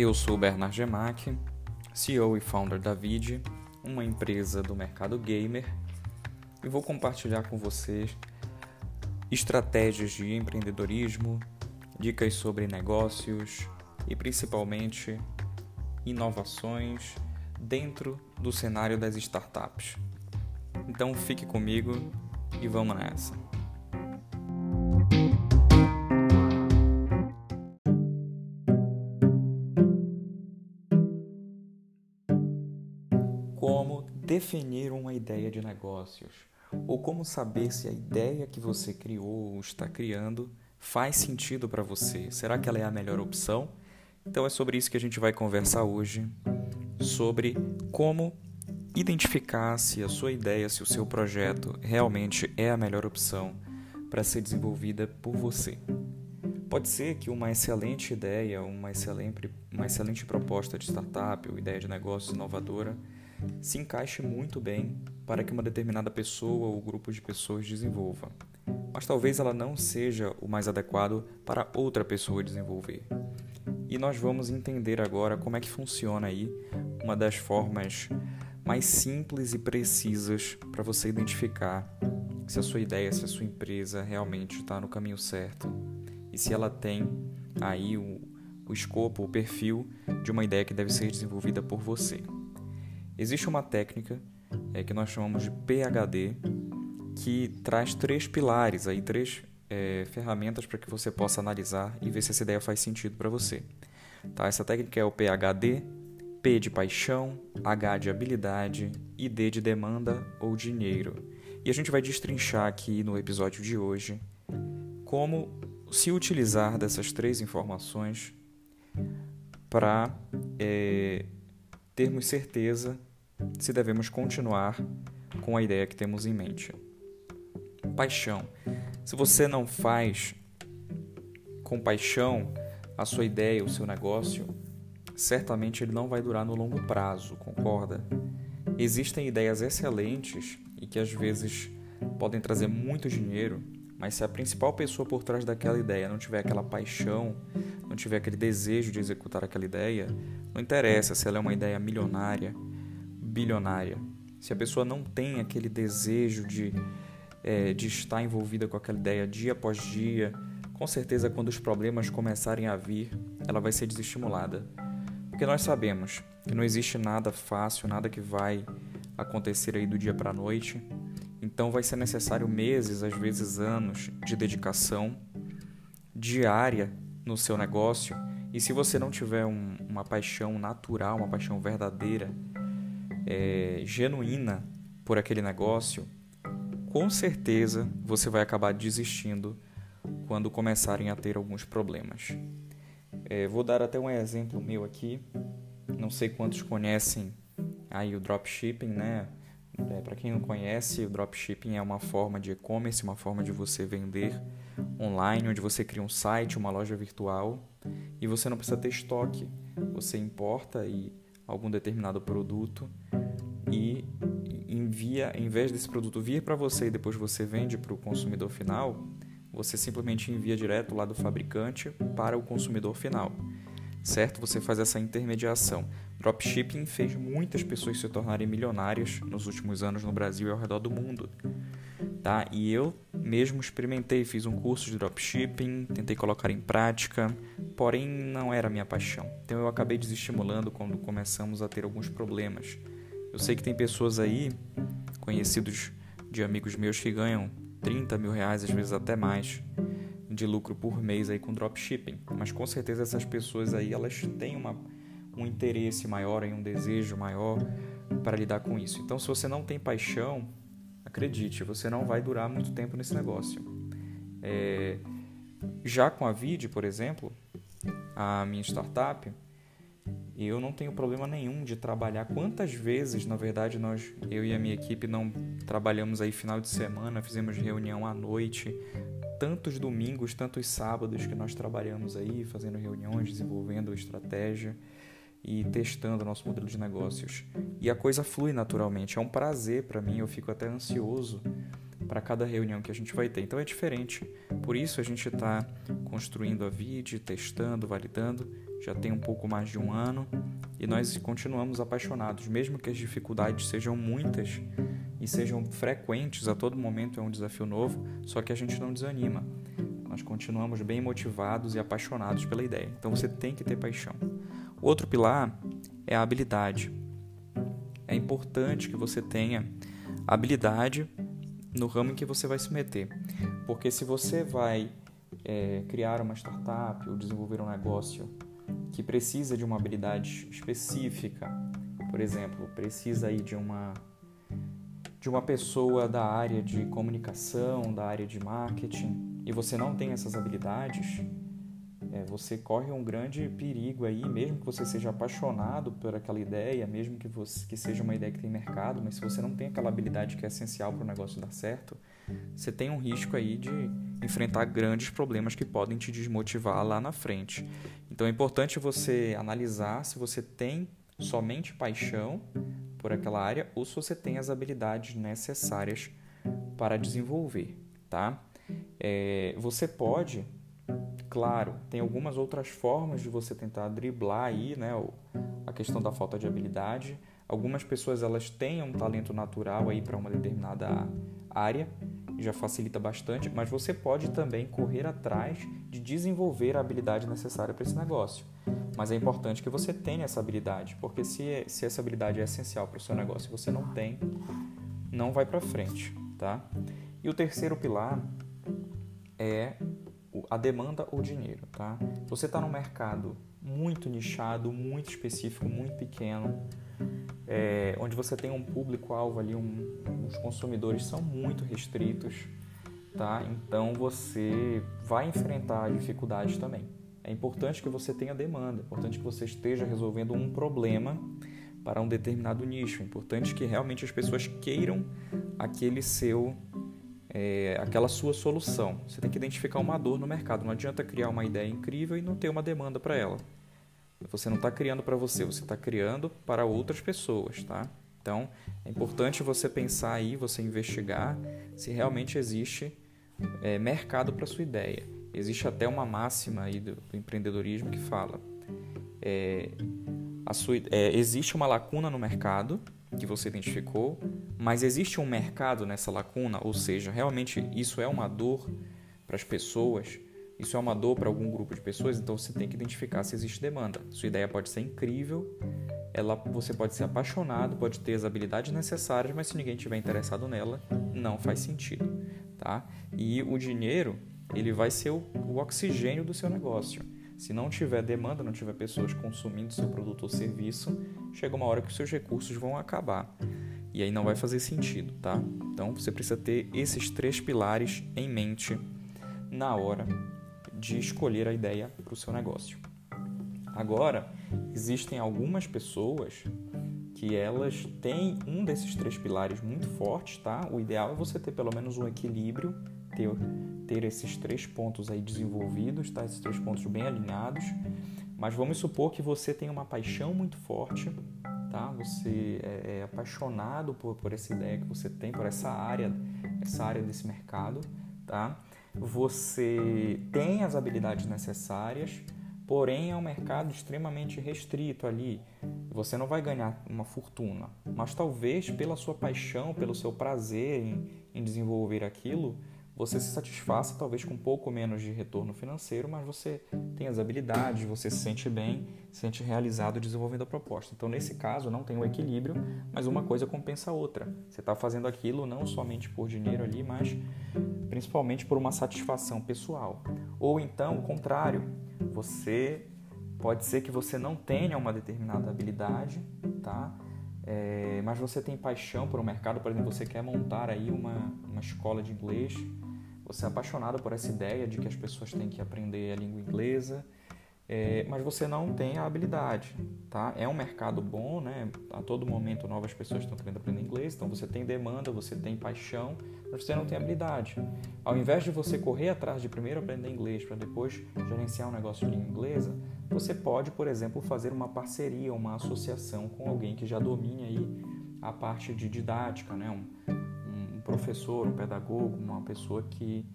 Eu sou Bernard Gemac, CEO e founder da Vid, uma empresa do mercado gamer, e vou compartilhar com vocês estratégias de empreendedorismo, dicas sobre negócios e principalmente inovações dentro do cenário das startups. Então fique comigo e vamos nessa. Definir uma ideia de negócios? Ou como saber se a ideia que você criou ou está criando faz sentido para você? Será que ela é a melhor opção? Então é sobre isso que a gente vai conversar hoje, sobre como identificar se a sua ideia, se o seu projeto realmente é a melhor opção para ser desenvolvida por você. Pode ser que uma excelente ideia, uma excelente, uma excelente proposta de startup ou ideia de negócio inovadora se encaixe muito bem para que uma determinada pessoa ou grupo de pessoas desenvolva, mas talvez ela não seja o mais adequado para outra pessoa desenvolver. E nós vamos entender agora como é que funciona aí uma das formas mais simples e precisas para você identificar se a sua ideia, se a sua empresa realmente está no caminho certo e se ela tem aí o, o escopo, o perfil de uma ideia que deve ser desenvolvida por você. Existe uma técnica é, que nós chamamos de PHD que traz três pilares, aí três é, ferramentas para que você possa analisar e ver se essa ideia faz sentido para você. Tá? Essa técnica é o PHD, P de paixão, H de habilidade e D de demanda ou dinheiro. E a gente vai destrinchar aqui no episódio de hoje como se utilizar dessas três informações para é, termos certeza se devemos continuar com a ideia que temos em mente. Paixão. Se você não faz com paixão a sua ideia, o seu negócio, certamente ele não vai durar no longo prazo, concorda? Existem ideias excelentes e que às vezes podem trazer muito dinheiro, mas se a principal pessoa por trás daquela ideia não tiver aquela paixão, não tiver aquele desejo de executar aquela ideia, não interessa se ela é uma ideia milionária, bilionária. Se a pessoa não tem aquele desejo de, é, de estar envolvida com aquela ideia dia após dia, com certeza quando os problemas começarem a vir, ela vai ser desestimulada. Porque nós sabemos que não existe nada fácil, nada que vai acontecer aí do dia para a noite. Então vai ser necessário meses, às vezes anos, de dedicação diária no seu negócio. E se você não tiver um, uma paixão natural, uma paixão verdadeira, é, genuína por aquele negócio, com certeza você vai acabar desistindo quando começarem a ter alguns problemas. É, vou dar até um exemplo meu aqui. Não sei quantos conhecem aí o dropshipping, né? É, Para quem não conhece, o dropshipping é uma forma de e-commerce, uma forma de você vender online, onde você cria um site, uma loja virtual e você não precisa ter estoque. Você importa e algum determinado produto e envia, em vez desse produto vir para você e depois você vende para o consumidor final, você simplesmente envia direto lá do fabricante para o consumidor final, certo? Você faz essa intermediação. Dropshipping fez muitas pessoas se tornarem milionárias nos últimos anos no Brasil e ao redor do mundo, tá? E eu mesmo experimentei, fiz um curso de dropshipping, tentei colocar em prática, porém não era minha paixão. Então eu acabei desestimulando quando começamos a ter alguns problemas. Eu sei que tem pessoas aí, conhecidos de amigos meus que ganham 30 mil reais, às vezes até mais, de lucro por mês aí com dropshipping. Mas com certeza essas pessoas aí elas têm uma, um interesse maior, um desejo maior para lidar com isso. Então, se você não tem paixão, acredite, você não vai durar muito tempo nesse negócio. É, já com a Vid, por exemplo, a minha startup, eu não tenho problema nenhum de trabalhar. Quantas vezes, na verdade, nós, eu e a minha equipe, não trabalhamos aí final de semana, fizemos reunião à noite, tantos domingos, tantos sábados que nós trabalhamos aí, fazendo reuniões, desenvolvendo estratégia e testando nosso modelo de negócios. E a coisa flui naturalmente. É um prazer para mim, eu fico até ansioso para cada reunião que a gente vai ter. Então é diferente. Por isso a gente está construindo a vídeo, testando, validando. Já tem um pouco mais de um ano e nós continuamos apaixonados, mesmo que as dificuldades sejam muitas e sejam frequentes a todo momento é um desafio novo. Só que a gente não desanima. Nós continuamos bem motivados e apaixonados pela ideia. Então você tem que ter paixão. Outro pilar é a habilidade. É importante que você tenha habilidade no ramo em que você vai se meter. Porque se você vai é, criar uma startup ou desenvolver um negócio que precisa de uma habilidade específica, por exemplo, precisa aí de uma de uma pessoa da área de comunicação, da área de marketing, e você não tem essas habilidades, é, você corre um grande perigo aí, mesmo que você seja apaixonado por aquela ideia, mesmo que, você, que seja uma ideia que tem mercado, mas se você não tem aquela habilidade que é essencial para o negócio dar certo, você tem um risco aí de enfrentar grandes problemas que podem te desmotivar lá na frente. Então é importante você analisar se você tem somente paixão por aquela área ou se você tem as habilidades necessárias para desenvolver, tá? É, você pode Claro, tem algumas outras formas de você tentar driblar aí, né, a questão da falta de habilidade. Algumas pessoas elas têm um talento natural aí para uma determinada área, já facilita bastante, mas você pode também correr atrás de desenvolver a habilidade necessária para esse negócio. Mas é importante que você tenha essa habilidade, porque se, se essa habilidade é essencial para o seu negócio e você não tem, não vai para frente, tá? E o terceiro pilar é a demanda ou dinheiro, tá? Você está num mercado muito nichado, muito específico, muito pequeno, é, onde você tem um público-alvo ali, um, os consumidores são muito restritos, tá? Então você vai enfrentar dificuldades também. É importante que você tenha demanda, é importante que você esteja resolvendo um problema para um determinado nicho, é importante que realmente as pessoas queiram aquele seu é, aquela sua solução. Você tem que identificar uma dor no mercado. Não adianta criar uma ideia incrível e não ter uma demanda para ela. Você não está criando para você, você está criando para outras pessoas, tá? Então é importante você pensar aí, você investigar se realmente existe é, mercado para sua ideia. Existe até uma máxima aí do, do empreendedorismo que fala: é, sua, é, existe uma lacuna no mercado que você identificou, mas existe um mercado nessa lacuna, ou seja, realmente isso é uma dor para as pessoas, isso é uma dor para algum grupo de pessoas, então você tem que identificar se existe demanda. Sua ideia pode ser incrível, ela, você pode ser apaixonado, pode ter as habilidades necessárias, mas se ninguém estiver interessado nela, não faz sentido, tá? E o dinheiro, ele vai ser o, o oxigênio do seu negócio. Se não tiver demanda, não tiver pessoas consumindo seu produto ou serviço, chega uma hora que os seus recursos vão acabar. E aí não vai fazer sentido, tá? Então você precisa ter esses três pilares em mente na hora de escolher a ideia para o seu negócio. Agora, existem algumas pessoas que elas têm um desses três pilares muito fortes, tá? O ideal é você ter pelo menos um equilíbrio, ter ter esses três pontos aí desenvolvidos, tá? Esses três pontos bem alinhados. Mas vamos supor que você tem uma paixão muito forte, tá? Você é, é apaixonado por, por essa ideia que você tem, por essa área, essa área desse mercado, tá? Você tem as habilidades necessárias, porém é um mercado extremamente restrito ali. Você não vai ganhar uma fortuna, mas talvez pela sua paixão, pelo seu prazer em, em desenvolver aquilo, você se satisfaça talvez com um pouco menos de retorno financeiro, mas você tem as habilidades, você se sente bem, se sente realizado desenvolvendo a proposta. Então, nesse caso, não tem o equilíbrio, mas uma coisa compensa a outra. Você está fazendo aquilo não somente por dinheiro ali, mas principalmente por uma satisfação pessoal. Ou então, o contrário, você pode ser que você não tenha uma determinada habilidade, tá? É, mas você tem paixão por um mercado, por exemplo, você quer montar aí uma, uma escola de inglês você é apaixonado por essa ideia de que as pessoas têm que aprender a língua inglesa, é, mas você não tem a habilidade, tá? É um mercado bom, né? A todo momento novas pessoas estão querendo aprender inglês, então você tem demanda, você tem paixão, mas você não tem habilidade. Ao invés de você correr atrás de primeiro aprender inglês para depois gerenciar um negócio de língua inglesa, você pode, por exemplo, fazer uma parceria, uma associação com alguém que já domine aí a parte de didática, né? Um, professor, um pedagogo, uma pessoa que,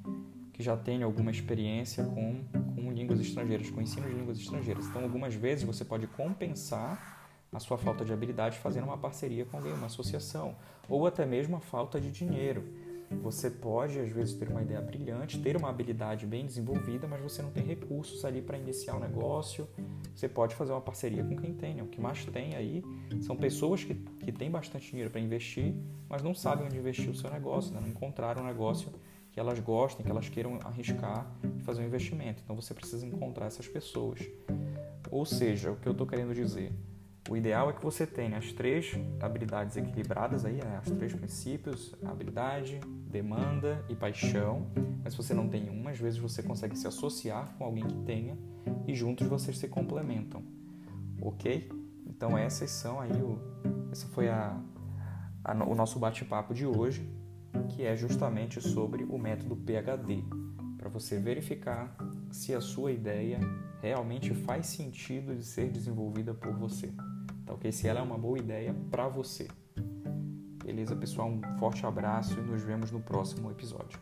que já tem alguma experiência com, com línguas estrangeiras, com ensino de línguas estrangeiras. Então, algumas vezes você pode compensar a sua falta de habilidade fazendo uma parceria com alguém, uma associação, ou até mesmo a falta de dinheiro. Você pode, às vezes, ter uma ideia brilhante, ter uma habilidade bem desenvolvida, mas você não tem recursos ali para iniciar o um negócio. Você pode fazer uma parceria com quem tem. Né? O que mais tem aí são pessoas que, que têm bastante dinheiro para investir, mas não sabem onde investir o seu negócio, né? não encontraram um negócio que elas gostem, que elas queiram arriscar e fazer um investimento. Então você precisa encontrar essas pessoas. Ou seja, o que eu estou querendo dizer, o ideal é que você tenha as três habilidades equilibradas aí, né? os três princípios, habilidade, demanda e paixão. Mas se você não tem uma, às vezes você consegue se associar com alguém que tenha e juntos vocês se complementam. Ok? Então essas são aí o, essa foi a, a o nosso bate-papo de hoje, que é justamente sobre o método PHD, para você verificar se a sua ideia realmente faz sentido de ser desenvolvida por você. Tá ok? Se ela é uma boa ideia para você. Beleza, pessoal? Um forte abraço e nos vemos no próximo episódio.